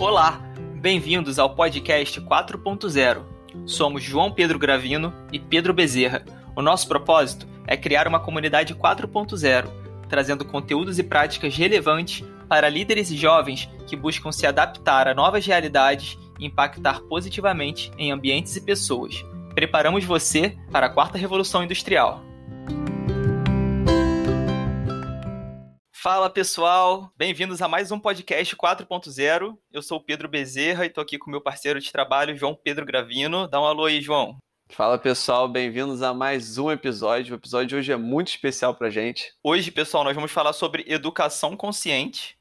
Olá, bem-vindos ao podcast 4.0. Somos João Pedro Gravino e Pedro Bezerra. O nosso propósito é criar uma comunidade 4.0, trazendo conteúdos e práticas relevantes para líderes e jovens que buscam se adaptar a novas realidades e impactar positivamente em ambientes e pessoas. Preparamos você para a quarta revolução industrial. Fala pessoal, bem-vindos a mais um podcast 4.0. Eu sou o Pedro Bezerra e estou aqui com meu parceiro de trabalho, João Pedro Gravino. Dá um alô aí, João. Fala pessoal, bem-vindos a mais um episódio. O episódio de hoje é muito especial pra gente. Hoje, pessoal, nós vamos falar sobre educação consciente.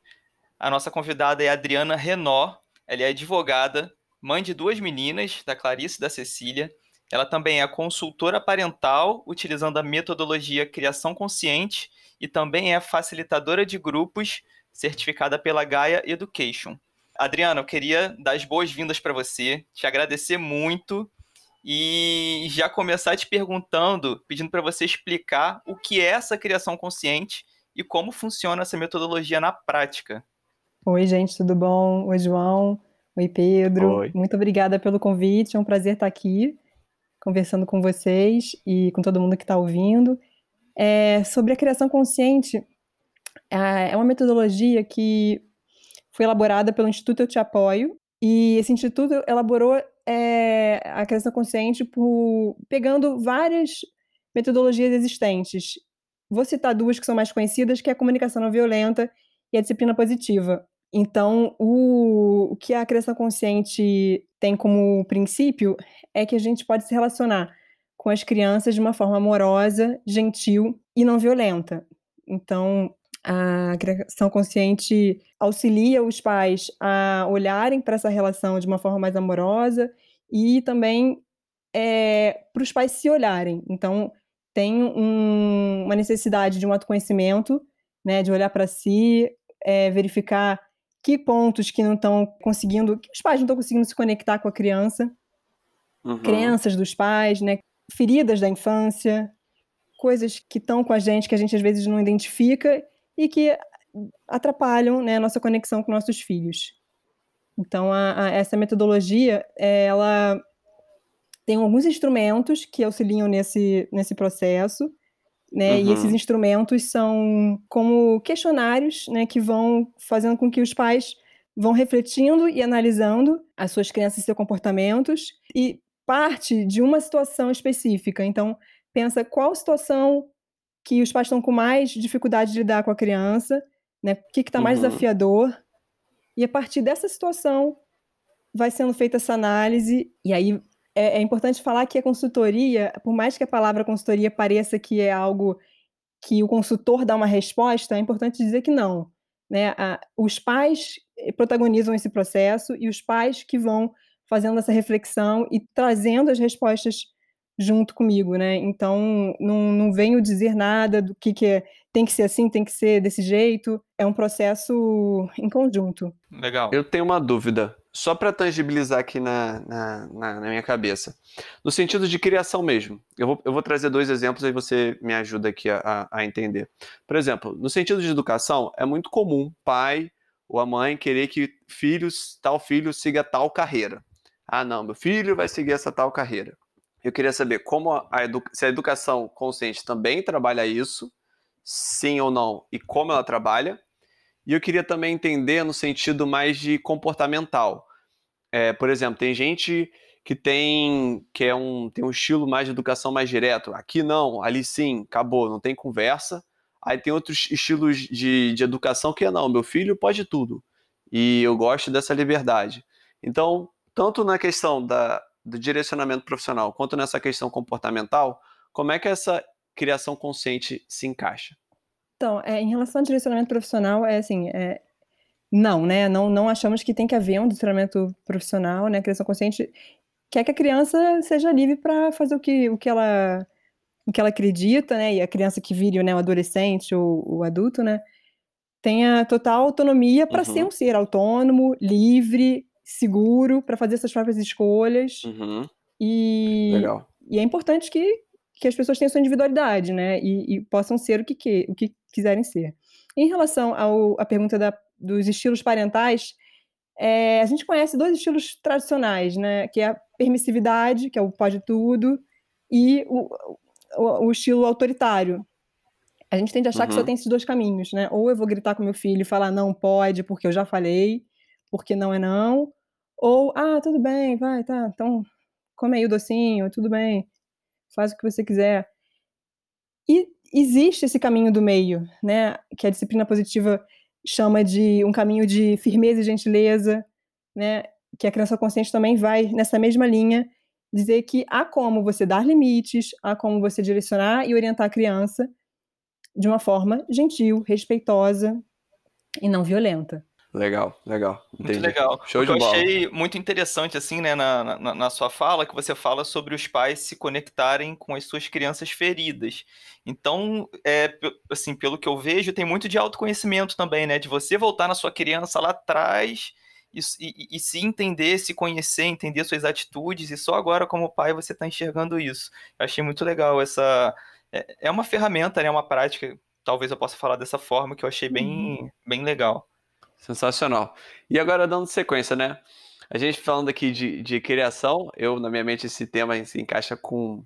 A nossa convidada é a Adriana Renó. Ela é advogada, mãe de duas meninas, da Clarice e da Cecília. Ela também é consultora parental, utilizando a metodologia Criação Consciente e também é facilitadora de grupos, certificada pela Gaia Education. Adriana, eu queria dar as boas-vindas para você, te agradecer muito e já começar te perguntando, pedindo para você explicar o que é essa criação consciente e como funciona essa metodologia na prática. Oi, gente, tudo bom? Oi, João. Oi, Pedro. Oi. Muito obrigada pelo convite. É um prazer estar aqui conversando com vocês e com todo mundo que está ouvindo. É, sobre a criação consciente, é uma metodologia que foi elaborada pelo Instituto Eu Te Apoio, e esse instituto elaborou é, a criação consciente por, pegando várias metodologias existentes. Vou citar duas que são mais conhecidas, que é a comunicação não violenta e a disciplina positiva. Então, o, o que a criação consciente tem como princípio é que a gente pode se relacionar com as crianças de uma forma amorosa, gentil e não violenta. Então, a criação consciente auxilia os pais a olharem para essa relação de uma forma mais amorosa e também é, para os pais se olharem. Então, tem um, uma necessidade de um autoconhecimento, né, de olhar para si, é, verificar que pontos que não estão conseguindo, que os pais não estão conseguindo se conectar com a criança, uhum. crenças dos pais, né, feridas da infância, coisas que estão com a gente que a gente às vezes não identifica e que atrapalham né, a nossa conexão com nossos filhos. Então, a, a, essa metodologia, ela tem alguns instrumentos que auxiliam nesse, nesse processo, né? Uhum. E esses instrumentos são como questionários, né, que vão fazendo com que os pais vão refletindo e analisando as suas crenças e seus comportamentos e parte de uma situação específica. Então, pensa qual situação que os pais estão com mais dificuldade de lidar com a criança, né? O que está mais uhum. desafiador. E a partir dessa situação vai sendo feita essa análise. E aí é, é importante falar que a consultoria, por mais que a palavra consultoria pareça que é algo que o consultor dá uma resposta, é importante dizer que não. Né? A, os pais protagonizam esse processo e os pais que vão fazendo essa reflexão e trazendo as respostas junto comigo, né? Então, não, não venho dizer nada do que, que é, tem que ser assim, tem que ser desse jeito. É um processo em conjunto. Legal. Eu tenho uma dúvida, só para tangibilizar aqui na, na, na, na, minha cabeça. No sentido de criação mesmo. Eu vou, eu vou trazer dois exemplos aí você me ajuda aqui a, a entender. Por exemplo, no sentido de educação, é muito comum pai ou a mãe querer que filhos, tal filho siga tal carreira. Ah, não, meu filho vai seguir essa tal carreira. Eu queria saber como a se a educação consciente também trabalha isso, sim ou não, e como ela trabalha. E eu queria também entender no sentido mais de comportamental. É, por exemplo, tem gente que tem que é um, tem um estilo mais de educação mais direto. Aqui não, ali sim, acabou, não tem conversa. Aí tem outros estilos de, de educação que é não, meu filho pode tudo. E eu gosto dessa liberdade. Então, tanto na questão da, do direcionamento profissional quanto nessa questão comportamental, como é que essa criação consciente se encaixa? Então, é, em relação ao direcionamento profissional, é assim, é, não, né? Não, não achamos que tem que haver um direcionamento profissional, né? A criação consciente quer que a criança seja livre para fazer o que, o que ela o que ela acredita, né? E a criança que vire, né, o adolescente ou o adulto, né, tenha total autonomia para uhum. ser um ser autônomo, livre, seguro para fazer suas próprias escolhas. Uhum. E, Legal. e é importante que, que as pessoas tenham sua individualidade, né? E, e possam ser o que, que, o que quiserem ser. Em relação ao, à pergunta da, dos estilos parentais, é, a gente conhece dois estilos tradicionais, né? Que é a permissividade, que é o pode tudo, e o, o, o estilo autoritário. A gente tende a achar uhum. que só uhum. tem esses dois caminhos, né? Ou eu vou gritar com meu filho e falar não pode, porque eu já falei, porque não é não. Ou, ah, tudo bem, vai, tá, então come aí o docinho, tudo bem, faz o que você quiser. E existe esse caminho do meio, né? Que a disciplina positiva chama de um caminho de firmeza e gentileza, né? Que a criança consciente também vai nessa mesma linha, dizer que há como você dar limites, há como você direcionar e orientar a criança de uma forma gentil, respeitosa e não violenta. Legal, legal. Entendi. Muito legal. Show de eu bola. achei muito interessante, assim, né, na, na, na, sua fala, que você fala sobre os pais se conectarem com as suas crianças feridas. Então, é, assim, pelo que eu vejo, tem muito de autoconhecimento também, né? De você voltar na sua criança lá atrás e, e, e se entender, se conhecer, entender suas atitudes, e só agora, como pai, você está enxergando isso. Eu achei muito legal essa. É, é uma ferramenta, né? Uma prática, talvez eu possa falar dessa forma, que eu achei bem, uhum. bem legal. Sensacional. E agora, dando sequência, né? A gente falando aqui de, de criação, eu, na minha mente, esse tema se encaixa com,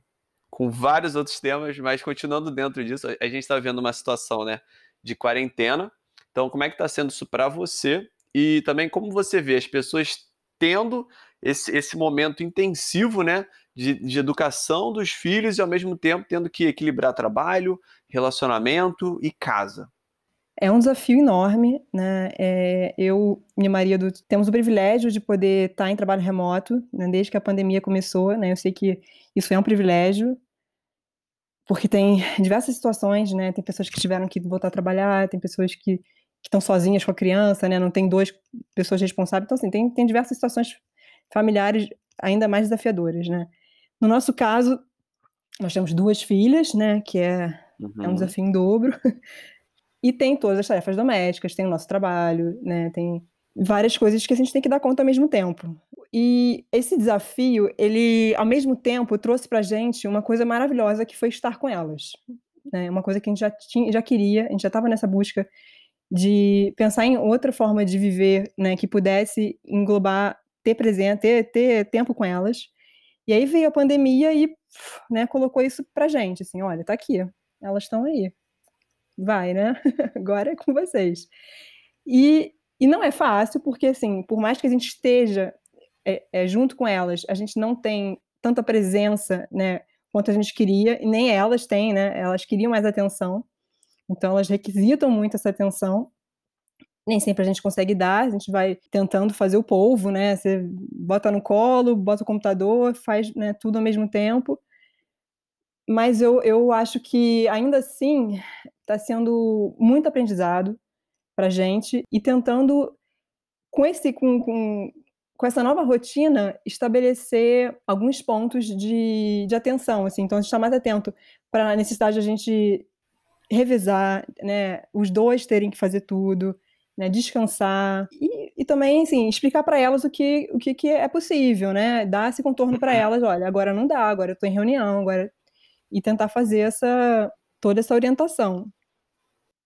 com vários outros temas, mas continuando dentro disso, a gente está vendo uma situação, né, de quarentena. Então, como é que está sendo isso para você? E também como você vê as pessoas tendo esse, esse momento intensivo, né, de, de educação dos filhos e, ao mesmo tempo, tendo que equilibrar trabalho, relacionamento e casa. É um desafio enorme, né? É, eu e meu marido temos o privilégio de poder estar em trabalho remoto, né? desde que a pandemia começou, né? Eu sei que isso é um privilégio, porque tem diversas situações, né? Tem pessoas que tiveram que voltar a trabalhar, tem pessoas que, que estão sozinhas com a criança, né? Não tem duas pessoas responsáveis, então assim, tem, tem diversas situações familiares ainda mais desafiadoras, né? No nosso caso, nós temos duas filhas, né? Que é, uhum. é um uhum. desafio em dobro. E tem todas as tarefas domésticas, tem o nosso trabalho, né? Tem várias coisas que a gente tem que dar conta ao mesmo tempo. E esse desafio, ele, ao mesmo tempo, trouxe pra gente uma coisa maravilhosa que foi estar com elas. Né? Uma coisa que a gente já, tinha, já queria, a gente já estava nessa busca de pensar em outra forma de viver, né? Que pudesse englobar, ter presente, ter, ter tempo com elas. E aí veio a pandemia e né, colocou isso pra gente, assim, olha, tá aqui, elas estão aí vai, né? Agora é com vocês. E, e não é fácil, porque, assim, por mais que a gente esteja é, é, junto com elas, a gente não tem tanta presença, né, quanto a gente queria, e nem elas têm, né? Elas queriam mais atenção, então elas requisitam muito essa atenção. Nem sempre a gente consegue dar, a gente vai tentando fazer o polvo, né? Você bota no colo, bota o computador, faz né, tudo ao mesmo tempo. Mas eu, eu acho que ainda assim está sendo muito aprendizado para gente e tentando com esse com, com, com essa nova rotina estabelecer alguns pontos de, de atenção assim então a gente está mais atento para a necessidade de a gente revisar né os dois terem que fazer tudo né descansar e, e também assim explicar para elas o que o que, que é possível né dar esse contorno para elas olha agora não dá agora eu estou em reunião agora e tentar fazer essa toda essa orientação.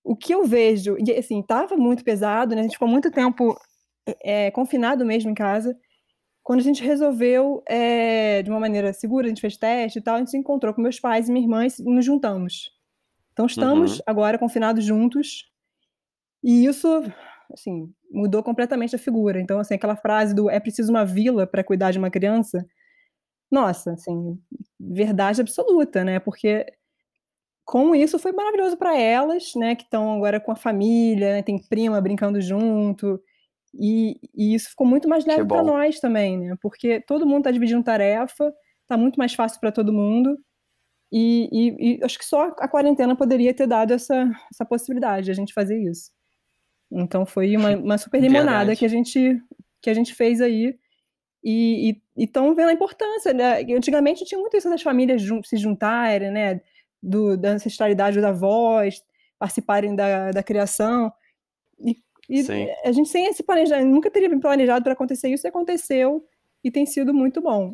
O que eu vejo, e assim, estava muito pesado, né? A gente ficou muito tempo é, confinado mesmo em casa. Quando a gente resolveu, é, de uma maneira segura, a gente fez teste e tal, a gente se encontrou com meus pais e minha irmã e nos juntamos. Então estamos uhum. agora confinados juntos. E isso, assim, mudou completamente a figura. Então, assim, aquela frase do é preciso uma vila para cuidar de uma criança, nossa, assim, verdade absoluta, né? Porque com isso foi maravilhoso para elas, né, que estão agora com a família, né, tem prima brincando junto, e, e isso ficou muito mais leve para nós também, né, porque todo mundo está dividindo tarefa, está muito mais fácil para todo mundo, e, e, e, acho que só a quarentena poderia ter dado essa, essa possibilidade de a gente fazer isso. Então foi uma, uma super limonada que a gente que a gente fez aí e estão vendo a importância, né? Antigamente tinha muito isso das famílias se juntarem, né? Do, da ancestralidade da voz, participarem da, da criação. E, e a gente sem esse planejamento, nunca teria planejado para acontecer isso, e aconteceu e tem sido muito bom.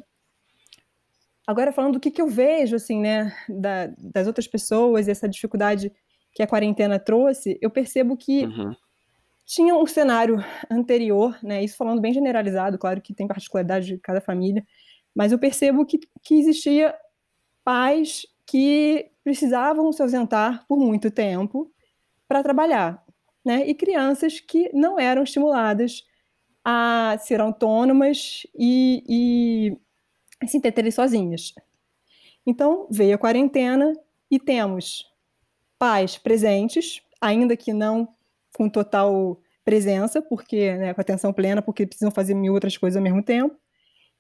Agora, falando do que, que eu vejo, assim, né, da, das outras pessoas, essa dificuldade que a quarentena trouxe, eu percebo que uhum. tinha um cenário anterior, né? Isso falando bem generalizado, claro que tem particularidade de cada família, mas eu percebo que, que existia pais que precisavam se ausentar por muito tempo para trabalhar, né? E crianças que não eram estimuladas a ser autônomas e, e se entreterem sozinhas. Então veio a quarentena e temos pais presentes, ainda que não com total presença, porque né, com atenção plena, porque precisam fazer mil outras coisas ao mesmo tempo,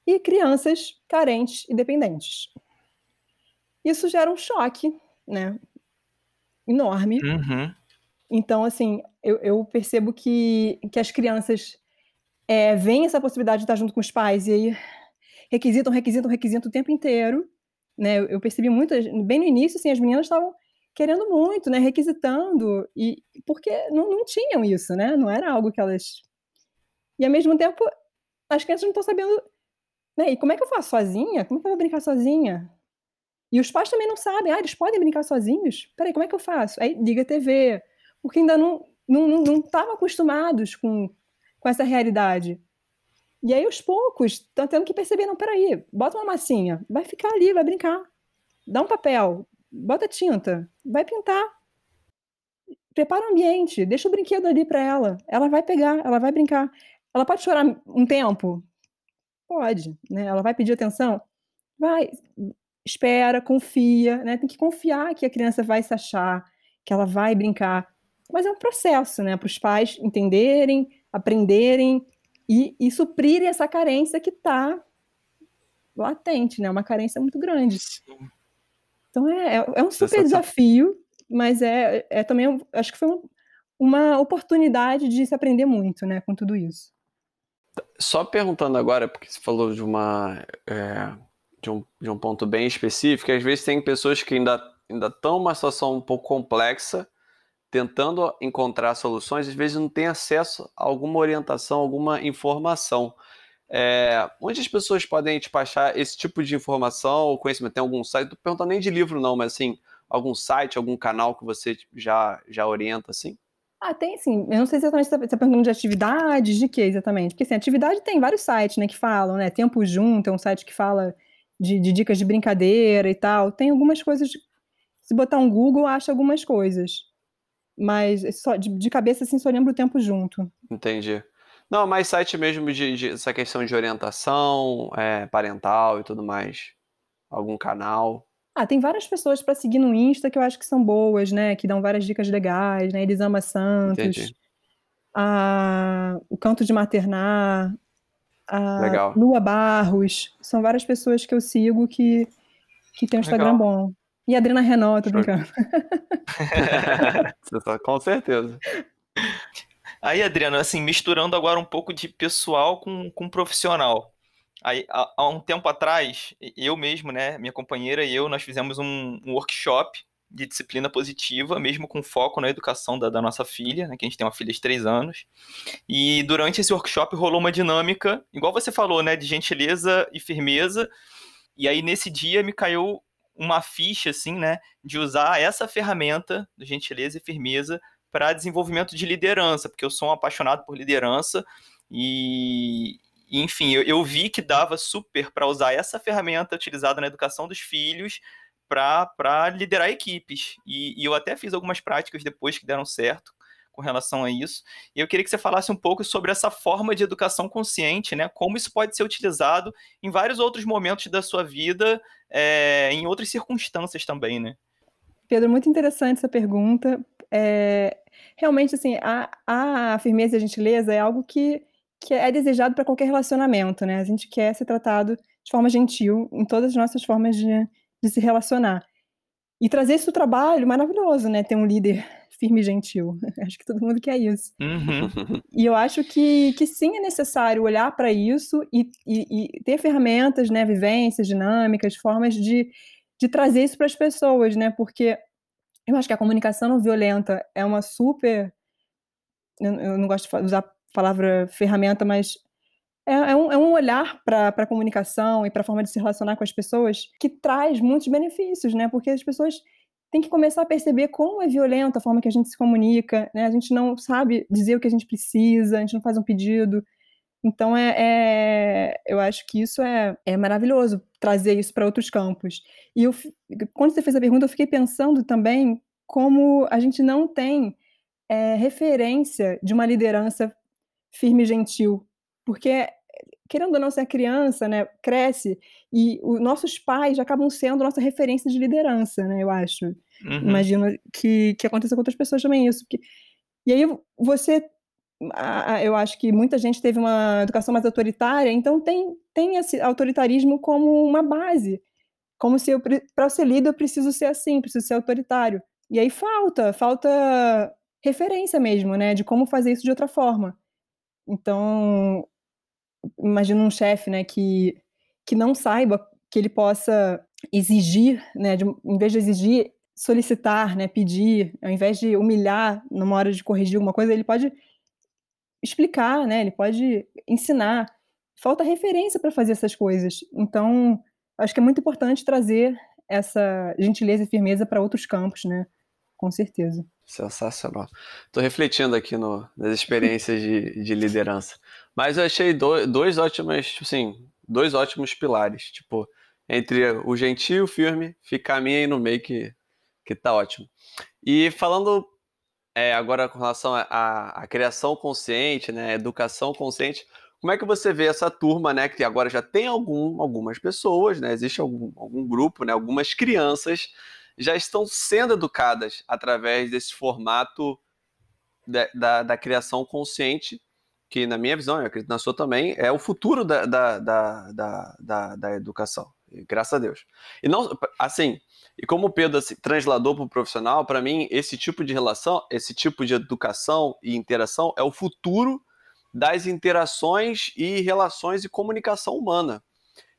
e crianças carentes e dependentes. Isso gera um choque, né, enorme. Uhum. Então, assim, eu, eu, percebo que, que as crianças é, veem essa possibilidade de estar junto com os pais e aí requisitam, requisitam, requisitam o tempo inteiro, né? Eu, eu percebi muito, bem no início, assim, as meninas estavam querendo muito, né, requisitando, e porque não, não tinham isso, né, não era algo que elas... E ao mesmo tempo, as crianças não estão sabendo, né, e como é que eu faço sozinha? Como é que eu vou brincar sozinha? E os pais também não sabem, ah, eles podem brincar sozinhos? Peraí, como é que eu faço? Aí liga a TV, porque ainda não não estavam não, não acostumados com, com essa realidade. E aí, aos poucos, estão tendo que perceber, não, peraí, bota uma massinha, vai ficar ali, vai brincar. Dá um papel, bota tinta, vai pintar. Prepara o ambiente, deixa o brinquedo ali para ela. Ela vai pegar, ela vai brincar. Ela pode chorar um tempo? Pode, né? Ela vai pedir atenção? Vai. Espera, confia, né? Tem que confiar que a criança vai se achar, que ela vai brincar. Mas é um processo, né? Para os pais entenderem, aprenderem e, e suprirem essa carência que está latente, né? Uma carência muito grande. Sim. Então é, é, é um super desafio, mas é, é também, acho que foi uma, uma oportunidade de se aprender muito, né, com tudo isso. Só perguntando agora, porque você falou de uma é, de, um, de um ponto bem específico, às vezes tem pessoas que ainda ainda estão numa situação um pouco complexa, tentando encontrar soluções, às vezes não tem acesso a alguma orientação, alguma informação. É, onde as pessoas podem despachar esse tipo de informação ou conhecimento? Tem algum site? Não perguntando nem de livro, não, mas assim, algum site, algum canal que você já, já orienta, assim? Ah, tem sim. Eu não sei exatamente se você está perguntando de atividades, de que exatamente? Porque assim, atividade tem vários sites, né, que falam, né? Tempo Junto é um site que fala de, de dicas de brincadeira e tal. Tem algumas coisas. Se botar um Google, acha algumas coisas. Mas só, de, de cabeça, assim, só lembro o Tempo Junto. Entendi. Não, mais site mesmo de, de essa questão de orientação é, parental e tudo mais. Algum canal. Ah, tem várias pessoas para seguir no Insta que eu acho que são boas, né? Que dão várias dicas legais, né? Elisama Santos. Entendi. A... O Canto de Maternar. A Legal. Lua Barros. São várias pessoas que eu sigo que, que tem um Instagram Legal. bom. E a Adriana Renault, tô brincando. Tá, com certeza. Aí, Adriano, assim, misturando agora um pouco de pessoal com, com profissional. Aí, há, há um tempo atrás, eu mesmo, né, minha companheira e eu, nós fizemos um, um workshop de disciplina positiva, mesmo com foco na educação da, da nossa filha, né, que a gente tem uma filha de três anos. E durante esse workshop rolou uma dinâmica, igual você falou, né, de gentileza e firmeza. E aí, nesse dia, me caiu uma ficha, assim, né, de usar essa ferramenta de gentileza e firmeza para desenvolvimento de liderança, porque eu sou um apaixonado por liderança e, enfim, eu, eu vi que dava super para usar essa ferramenta utilizada na educação dos filhos para liderar equipes. E, e, eu até fiz algumas práticas depois que deram certo com relação a isso. E eu queria que você falasse um pouco sobre essa forma de educação consciente, né? Como isso pode ser utilizado em vários outros momentos da sua vida, é, em outras circunstâncias também, né? Pedro, muito interessante essa pergunta. É, realmente, assim, a, a firmeza e a gentileza é algo que, que é desejado para qualquer relacionamento, né? A gente quer ser tratado de forma gentil em todas as nossas formas de, de se relacionar. E trazer isso do trabalho, maravilhoso, né? Ter um líder firme e gentil. acho que todo mundo quer isso. Uhum. E eu acho que, que sim é necessário olhar para isso e, e, e, ter ferramentas, né? Vivências, dinâmicas, formas de, de trazer isso para as pessoas, né? Porque eu acho que a comunicação não violenta é uma super. Eu, não gosto de usar a palavra ferramenta, mas é, é, um, é um, olhar para a comunicação e para a forma de se relacionar com as pessoas que traz muitos benefícios, né? Porque as pessoas tem que começar a perceber como é violenta a forma que a gente se comunica, né? A gente não sabe dizer o que a gente precisa, a gente não faz um pedido. Então, é, é eu acho que isso é, é maravilhoso, trazer isso para outros campos. E eu, quando você fez a pergunta, eu fiquei pensando também como a gente não tem é, referência de uma liderança firme e gentil. Porque querendo ou não, ser a criança, né, cresce e os nossos pais acabam sendo nossa referência de liderança, né, eu acho. Uhum. Imagino que, que aconteça com outras pessoas também isso. Porque... E aí você, eu acho que muita gente teve uma educação mais autoritária, então tem, tem esse autoritarismo como uma base. Como se para ser líder eu preciso ser assim, preciso ser autoritário. E aí falta, falta referência mesmo, né, de como fazer isso de outra forma. Então, imagina um chefe, né, que, que não saiba que ele possa exigir, né, de, em vez de exigir, solicitar, né, pedir, ao invés de humilhar numa hora de corrigir alguma coisa, ele pode explicar, né, ele pode ensinar. Falta referência para fazer essas coisas. Então, acho que é muito importante trazer essa gentileza e firmeza para outros campos, né, com certeza. Sensacional. Estou refletindo aqui no, nas experiências de, de liderança. Mas eu achei do, dois ótimos, assim, dois ótimos pilares. Tipo, entre o gentil e o firme, ficar a minha aí no meio que, que tá ótimo. E falando é, agora com relação à criação consciente, né, educação consciente, como é que você vê essa turma, né, que agora já tem algum, algumas pessoas, né, existe algum, algum grupo, né, algumas crianças já estão sendo educadas através desse formato da, da criação consciente, que na minha visão, eu acredito na sua também, é o futuro da, da, da, da, da, educação. Graças a Deus. E não, assim, e como o Pedro assim, transladou para o profissional, para mim, esse tipo de relação, esse tipo de educação e interação é o futuro das interações e relações e comunicação humana.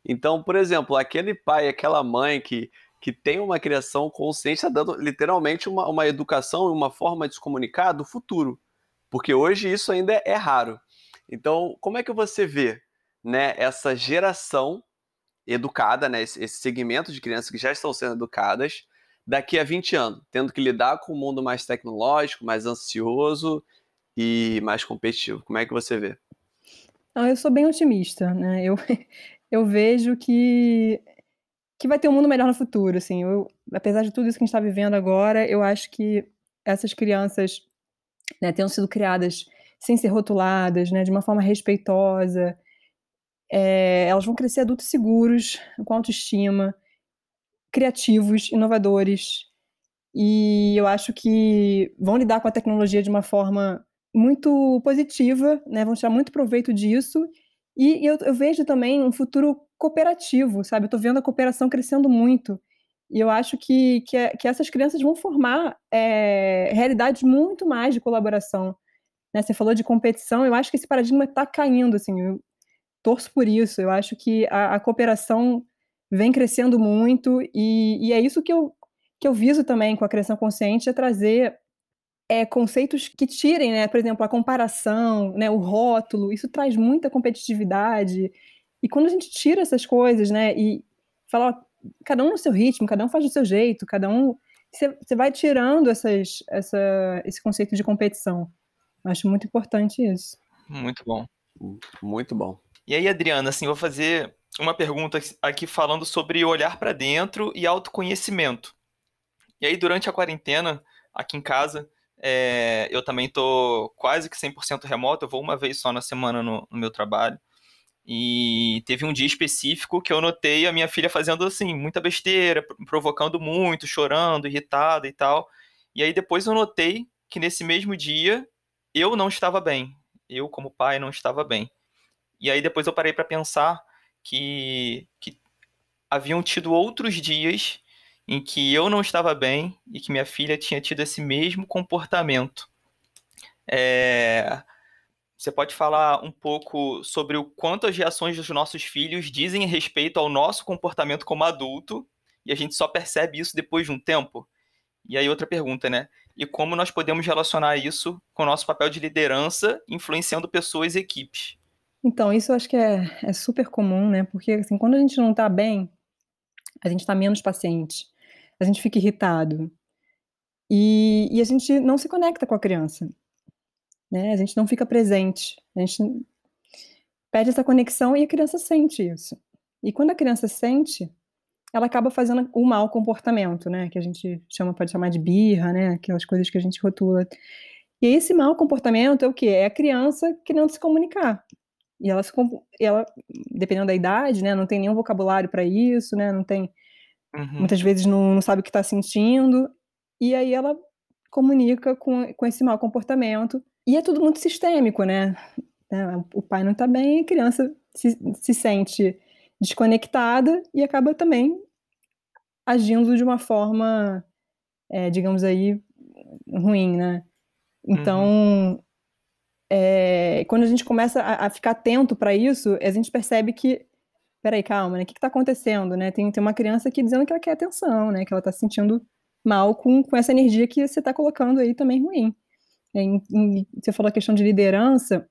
Então, por exemplo, aquele pai, aquela mãe que que tem uma criação consciente, está dando literalmente uma, uma educação e uma forma de se comunicar do futuro. Porque hoje isso ainda é, raro. Então, como é que você vê né, essa geração educada, né, esse, segmento de crianças que já estão sendo educadas, daqui a 20 anos, tendo que lidar com um mundo mais tecnológico, mais ansioso e mais competitivo? Como é que você vê? Não, eu sou bem otimista, né? Eu, eu vejo que que vai ter um mundo melhor no futuro, assim. Eu, apesar de tudo isso que a gente está vivendo agora, eu acho que essas crianças, né, tenham sido criadas sem ser rotuladas, né, de uma forma respeitosa, é, elas vão crescer adultos seguros, com autoestima, criativos, inovadores, e eu acho que vão lidar com a tecnologia de uma forma muito positiva, né, vão tirar muito proveito disso, e eu, eu vejo também um futuro cooperativo, sabe? Eu tô vendo a cooperação crescendo muito. E eu acho que, que, é, que essas crianças vão formar é, realidades muito mais de colaboração. Né? Você falou de competição, eu acho que esse paradigma está caindo, assim, eu torço por isso. Eu acho que a, a cooperação vem crescendo muito e, e, é isso que eu, que eu viso também com a criação consciente, é trazer é, conceitos que tirem, né, por exemplo, a comparação, né, o rótulo, isso traz muita competitividade e quando a gente tira essas coisas, né, e fala, cada um no seu ritmo, cada um faz do seu jeito, cada um. Você vai tirando essas, essa, esse conceito de competição. Acho muito importante isso. Muito bom. Muito bom. E aí, Adriana, assim, vou fazer uma pergunta aqui falando sobre olhar para dentro e autoconhecimento. E aí, durante a quarentena, aqui em casa, é, eu também tô quase que 100% remoto, eu vou uma vez só na semana no, no meu trabalho. E teve um dia específico que eu notei a minha filha fazendo assim, muita besteira, provocando muito, chorando, irritada e tal. E aí depois eu notei que nesse mesmo dia eu não estava bem. Eu, como pai, não estava bem. E aí depois eu parei para pensar que, que haviam tido outros dias em que eu não estava bem e que minha filha tinha tido esse mesmo comportamento. É, você pode falar um pouco sobre o quanto as reações dos nossos filhos dizem respeito ao nosso comportamento como adulto e a gente só percebe isso depois de um tempo? E aí outra pergunta, né? E como nós podemos relacionar isso com o nosso papel de liderança, influenciando pessoas e equipes? Então, isso eu acho que é, é super comum, né? Porque assim, quando a gente não está bem, a gente está menos paciente, a gente fica irritado, E, e a gente não se conecta com a criança, né? A gente não fica presente, a gente perde essa conexão e a criança sente isso. E quando a criança sente, ela acaba fazendo o mau comportamento, né? Que a gente chama, pode chamar de birra, né? Aquelas coisas que a gente rotula. E esse mau comportamento é o quê? É a criança que não se comunicar. E ela, se, ela, dependendo da idade, né? Não tem nenhum vocabulário para isso, né? Não tem, uhum. muitas vezes não, não sabe o que está sentindo. E aí ela comunica com, com esse mau comportamento. E é tudo muito sistêmico, né? É, o pai não está bem, a criança se, se sente desconectada e acaba também agindo de uma forma, é, digamos aí, ruim, né? Então, uhum. é, quando a gente começa a, a ficar atento para isso, a gente percebe que, peraí, calma, né? O que está acontecendo, né? Tem, tem uma criança aqui dizendo que ela quer atenção, né? Que ela está se sentindo mal com, com essa energia que você está colocando aí também ruim. Em, em, você falou a questão de liderança,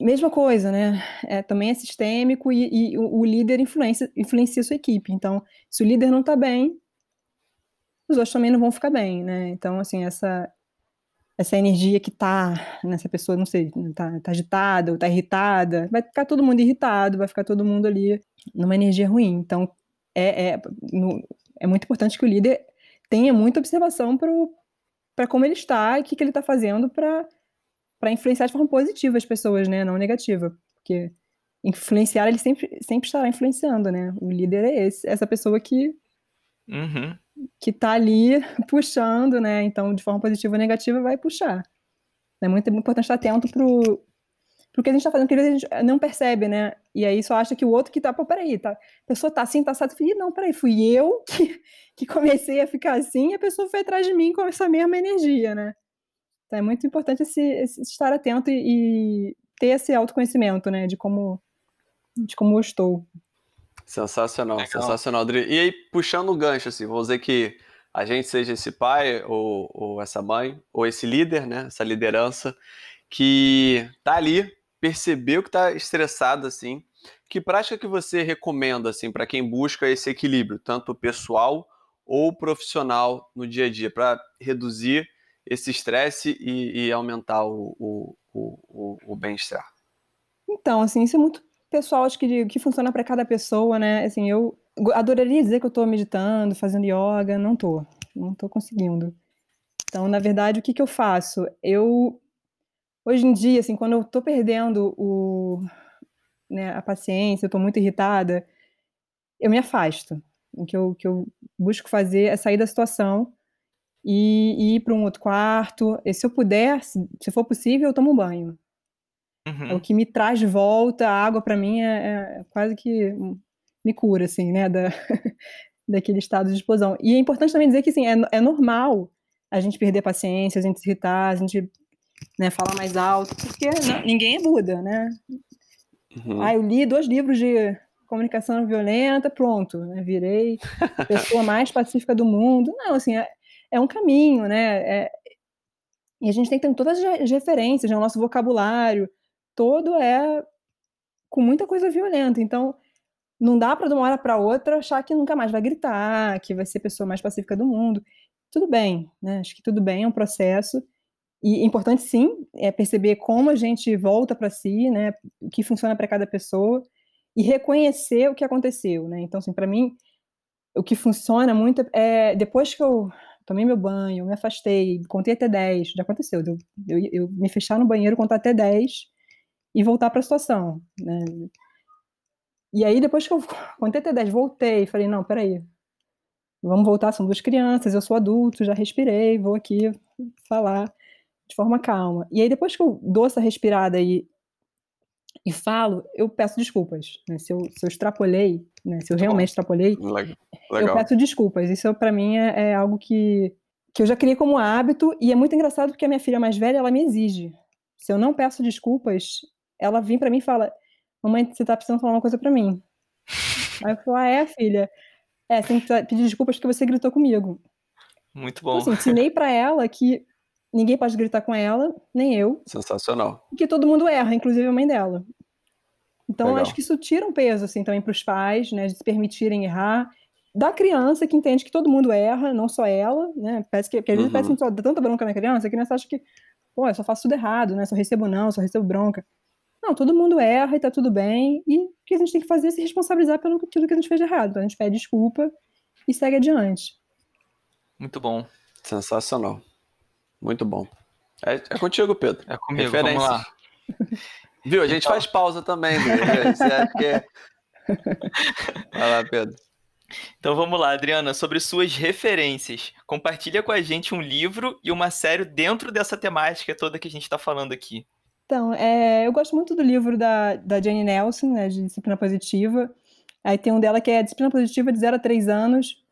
mesma coisa, né? É, também é sistêmico e, e o, o, líder influencia, influencia a sua equipe. Então, se o líder não está bem, os outros também não vão ficar bem, né? Então, assim, essa essa energia que tá nessa pessoa, não sei, tá, tá agitada ou tá irritada, vai ficar todo mundo irritado, vai ficar todo mundo ali numa energia ruim. Então, é, é, no, é muito importante que o líder tenha muita observação para como ele está e o que, que ele está fazendo para influenciar de forma positiva as pessoas, né, não negativa, porque influenciar ele sempre sempre estará influenciando, né? O líder é esse, essa pessoa que uhum. que tá ali puxando, né? Então, de forma positiva ou negativa, vai puxar. É muito importante estar atento pro porque a gente está fazendo, que a gente não percebe, né? E aí só acha que o outro que tá, pô, peraí, tá, a pessoa tá assim, tá satisfeita. Não, peraí, fui eu que, que comecei a ficar assim e a pessoa foi atrás de mim com essa mesma energia, né? Então é muito importante esse, esse estar atento e, e, ter esse autoconhecimento, né, de como, de como eu estou. Sensacional, Legal. sensacional, Adri. E aí, puxando o gancho, assim, vamos dizer que a gente seja esse pai, ou, ou essa mãe, ou esse líder, né, essa liderança, que tá ali, percebeu que tá estressado, assim, que prática que você recomenda, assim, para quem busca esse equilíbrio, tanto pessoal ou profissional no dia a dia, para reduzir esse estresse e, e, aumentar o, o, o, o bem-estar? Então, assim, isso é muito pessoal, acho que, que funciona para cada pessoa, né? Assim, eu adoraria dizer que eu estou meditando, fazendo yoga, não estou, não estou conseguindo. Então, na verdade, o que, que eu faço? Eu, hoje em dia, assim, quando eu estou perdendo o, né, a paciência, eu estou muito irritada, eu me afasto. O que eu, que eu busco fazer é sair da situação e, e ir para um outro quarto. E se eu puder, se, se, for possível, eu tomo um banho. Uhum. É o que me traz de volta, a água para mim é, é, quase que me cura, assim, né, da, daquele estado de explosão. E é importante também dizer que, assim, é, é normal a gente perder a paciência, a gente se irritar, a gente né, falar mais alto, porque não, ninguém é Buda, né? Uhum. Ah, eu li dois livros de comunicação violenta, pronto, né, virei a pessoa mais pacífica do mundo. Não, assim, é, é um caminho, né? É, e a gente tem que ter todas as referências, né? o nosso vocabulário, todo é com muita coisa violenta. Então, não dá para de uma hora para outra achar que nunca mais vai gritar, que vai ser a pessoa mais pacífica do mundo. Tudo bem, né? Acho que tudo bem, é um processo. E é importante, sim, é perceber como a gente volta para si, né? O que funciona para cada pessoa e reconhecer o que aconteceu, né? Então, assim, para mim, o que funciona muito é depois que eu tomei meu banho, me afastei, contei até 10, já aconteceu, eu, eu, eu me fechar no banheiro, contar até 10 e voltar para a situação, né? E aí, depois que eu contei até 10, voltei, falei, não, peraí, vamos voltar, são duas crianças, eu sou adulto, já respirei, vou aqui falar de forma calma. E aí, depois que eu dou essa respirada e, e falo, eu peço desculpas, né? Se eu, se eu extrapolei, né? Se eu realmente extrapolei, Legal. eu peço desculpas. Isso para mim é, é, algo que, que eu já criei como hábito e é muito engraçado porque a minha filha mais velha ela me exige. Se eu não peço desculpas, ela vem para mim e fala: "Mamãe, você tá precisando falar uma coisa para mim?" Aí eu falo: "Ah, é, filha. É, você tem que pedir desculpas porque você gritou comigo." Muito bom. Então, assim, ensinei para ela que ninguém pode gritar com ela, nem eu. Sensacional. Que todo mundo erra, inclusive a mãe dela. Então, Legal. acho que isso tira um peso, assim, também para os pais, né, de se permitirem errar da criança que entende que todo mundo erra, não só ela, né? Parece que, porque às vezes uhum. parece que só dá tanta bronca na criança, a criança acha que, pô, eu só faço tudo errado, né? Só recebo não, só recebo bronca. Não, todo mundo erra e tá tudo bem. E o que a gente tem que fazer é se responsabilizar pelo tudo que a gente fez de errado. Então a gente pede desculpa e segue adiante. Muito bom. Sensacional. Muito bom. É, é contigo, Pedro. É comigo, vamos lá. Viu? A gente então... faz pausa também, viu? Você acha que é... Vai lá, Pedro. Então vamos lá, Adriana, sobre suas referências. Compartilha com a gente um livro e uma série dentro dessa temática toda que a gente está falando aqui. Então, é, eu gosto muito do livro da, da Jane Nelson, né, de disciplina positiva. Aí tem um dela que é disciplina positiva de 0 a 3 anos,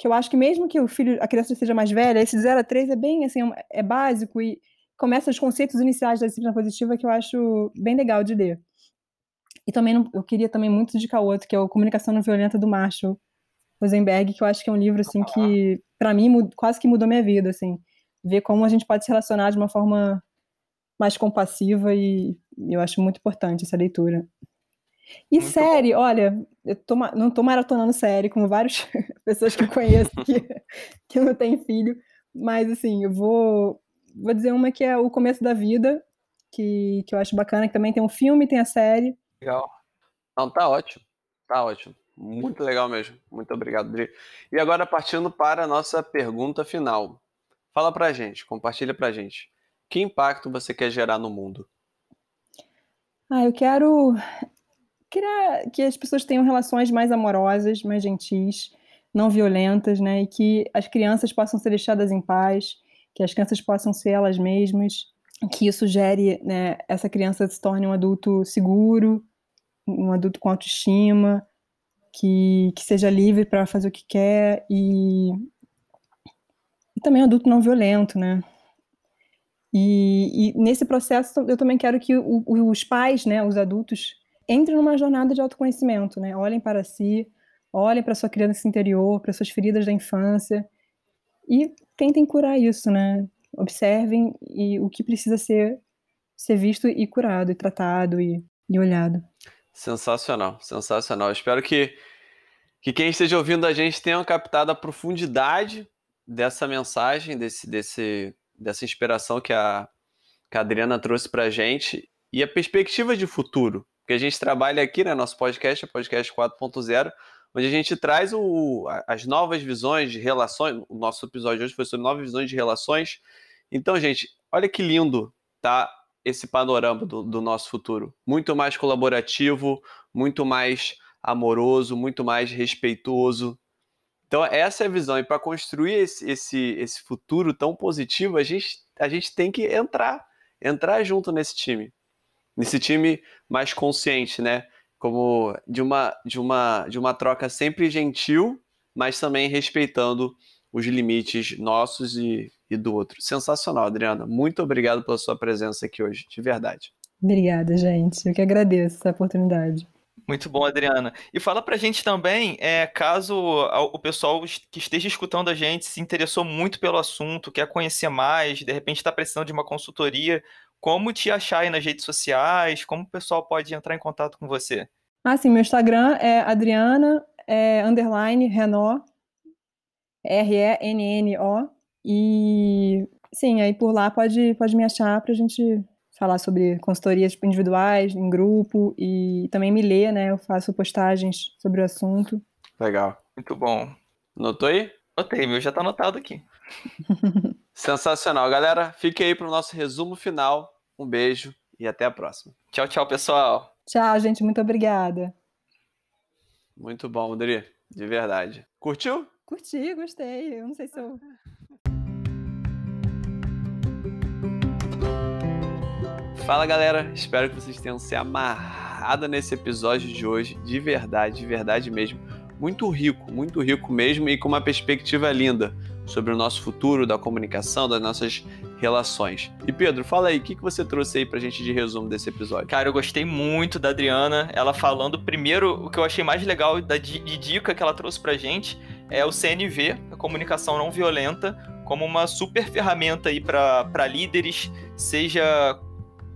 que eu acho que mesmo que o filho, a criança seja mais velha, esse de 0 a 3 é bem assim, é básico e começa os conceitos iniciais da disciplina positiva que eu acho bem legal de ler. E também eu queria também muito indicar outro, que é o Comunicação Não Violenta do Marshall Rosenberg, que eu acho que é um livro assim que para mim quase que mudou minha vida, assim, ver como a gente pode se relacionar de uma forma mais compassiva e eu acho muito importante essa leitura. E muito série, bom. olha, eu tô, não tô maratonando série, como várias pessoas que eu conheço que, que não têm filho, mas assim, eu vou, vou dizer uma que é O Começo da Vida, que, que eu acho bacana, que também tem um filme, tem a série. Legal. Não, tá ótimo, tá ótimo. Muito legal mesmo. Muito obrigado, Dri. E agora, partindo para a nossa pergunta final. Fala pra gente, compartilha pra gente. Que impacto você quer gerar no mundo? Ah, eu quero que as pessoas tenham relações mais amorosas, mais gentis, não violentas, né? E que as crianças possam ser deixadas em paz, que as crianças possam ser elas mesmas, que isso gere, né, essa criança se torne um adulto seguro, um adulto com autoestima, que, que seja livre para fazer o que quer e, e também um adulto não violento, né? E, e, nesse processo eu também quero que o, os pais, né, os adultos, entrem numa jornada de autoconhecimento, né? Olhem para si, olhem para sua criança interior, para suas feridas da infância e tentem curar isso, né? Observem e o que precisa ser ser visto e curado e tratado e, e olhado. Sensacional, sensacional. Espero que, que quem esteja ouvindo a gente tenha captado a profundidade dessa mensagem, desse, desse, dessa inspiração que a, que a Adriana trouxe para a gente e a perspectiva de futuro. Que a gente trabalha aqui, né? Nosso podcast, é podcast 4.0, onde a gente traz o, as novas visões de relações. O nosso episódio hoje foi sobre novas visões de relações. Então, gente, olha que lindo tá esse panorama do, do nosso futuro. Muito mais colaborativo, muito mais amoroso, muito mais respeitoso. Então, essa é a visão. E para construir esse, esse, esse futuro tão positivo, a gente, a gente tem que entrar, entrar junto nesse time. Nesse time mais consciente, né? Como de uma, de uma, de uma troca sempre gentil, mas também respeitando os limites nossos e, e do outro. Sensacional, Adriana. Muito obrigado pela sua presença aqui hoje, de verdade. Obrigada, gente. Eu que agradeço essa oportunidade. Muito bom, Adriana. E fala pra gente também, é, caso o pessoal que esteja escutando a gente se interessou muito pelo assunto, quer conhecer mais, de repente está precisando de uma consultoria, como te achar aí nas redes sociais, como o pessoal pode entrar em contato com você? Ah, sim, meu Instagram é Adriana, é, underline, Renó, R-E-N-N-O, e sim, aí por lá pode, pode me achar para a gente falar sobre consultorias individuais, em grupo e também me ler, né? Eu faço postagens sobre o assunto. Legal. Muito bom. Notou aí? Notei, meu já tá anotado aqui. Sensacional, galera. Fique aí pro nosso resumo final. Um beijo e até a próxima. Tchau, tchau, pessoal. Tchau, gente. Muito obrigada. Muito bom, Adri. De verdade. Curtiu? Curti, gostei. Eu não sei se eu Fala galera, espero que vocês tenham se amarrado nesse episódio de hoje, de verdade, de verdade mesmo. Muito rico, muito rico mesmo e com uma perspectiva linda sobre o nosso futuro, da comunicação, das nossas relações. E Pedro, fala aí, o que, que você trouxe aí pra gente de resumo desse episódio? Cara, eu gostei muito da Adriana, ela falando primeiro, o que eu achei mais legal da, de dica que ela trouxe pra gente é o CNV, a comunicação não violenta, como uma super ferramenta aí para líderes, seja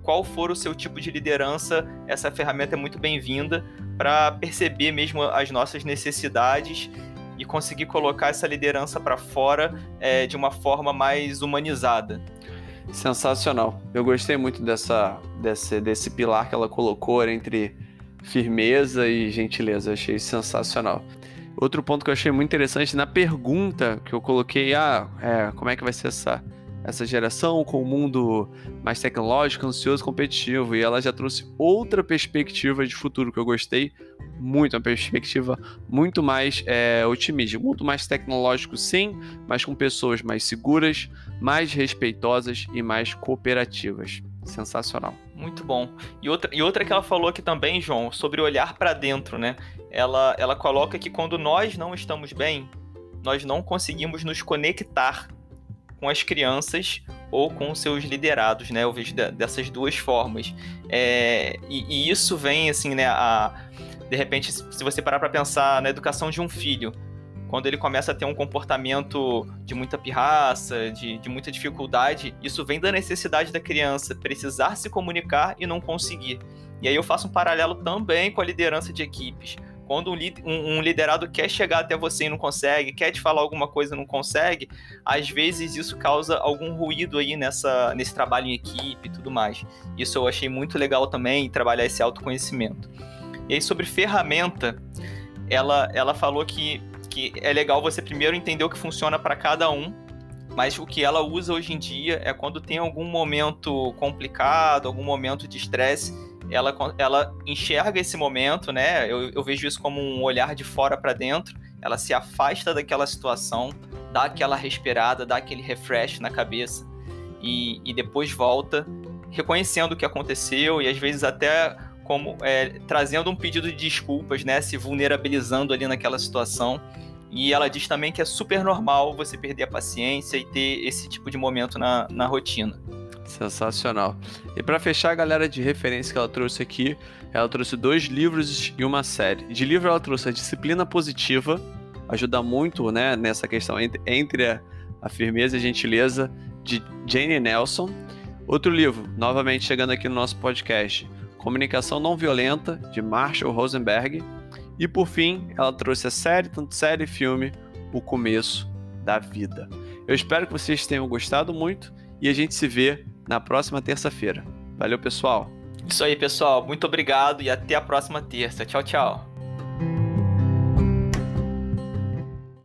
qual for o seu tipo de liderança, essa ferramenta é muito bem-vinda para perceber mesmo as nossas necessidades e conseguir colocar essa liderança para fora é, de uma forma mais humanizada. Sensacional. Eu gostei muito dessa, desse, desse pilar que ela colocou entre firmeza e gentileza. Achei sensacional. Outro ponto que eu achei muito interessante na pergunta que eu coloquei, ah, é, como é que vai ser essa essa geração com o um mundo mais tecnológico, ansioso, competitivo. E ela já trouxe outra perspectiva de futuro que eu gostei muito, uma perspectiva muito mais é, otimista, muito mais tecnológico, sim, mas com pessoas mais seguras, mais respeitosas e mais cooperativas. Sensacional. Muito bom. E outra, e outra que ela falou aqui também, João, sobre olhar para dentro, né? Ela, ela coloca que quando nós não estamos bem, nós não conseguimos nos conectar com as crianças ou com seus liderados, né? Eu vejo dessas duas formas. É, e, e, isso vem, assim, né? A, de repente, se você parar para pensar na educação de um filho, quando ele começa a ter um comportamento de muita pirraça, de, de muita dificuldade, isso vem da necessidade da criança precisar se comunicar e não conseguir. E aí eu faço um paralelo também com a liderança de equipes. Quando um, um, liderado quer chegar até você e não consegue, quer te falar alguma coisa e não consegue, às vezes isso causa algum ruído aí nessa, nesse trabalho em equipe e tudo mais. Isso eu achei muito legal também, trabalhar esse autoconhecimento. E aí, sobre ferramenta, ela, ela falou que, que é legal você primeiro entender o que funciona para cada um, mas o que ela usa hoje em dia é quando tem algum momento complicado, algum momento de estresse, ela, ela enxerga esse momento, né? Eu, eu vejo isso como um olhar de fora para dentro. Ela se afasta daquela situação, dá aquela respirada, dá aquele refresh na cabeça e, e depois volta, reconhecendo o que aconteceu e às vezes até como é, trazendo um pedido de desculpas, né? Se vulnerabilizando ali naquela situação. E ela diz também que é super normal você perder a paciência e ter esse tipo de momento na, na rotina. Sensacional. E para fechar a galera de referência que ela trouxe aqui, ela trouxe dois livros e uma série. De livro ela trouxe a Disciplina Positiva, ajuda muito né, nessa questão entre, a, a firmeza e a gentileza, de Jane Nelson. Outro livro, novamente chegando aqui no nosso podcast, Comunicação Não Violenta, de Marshall Rosenberg. E por fim, ela trouxe a série, tanto série e filme, O Começo da Vida. Eu espero que vocês tenham gostado muito e a gente se vê na próxima terça-feira. Valeu, pessoal. Isso aí, pessoal. Muito obrigado e até a próxima terça. Tchau, tchau.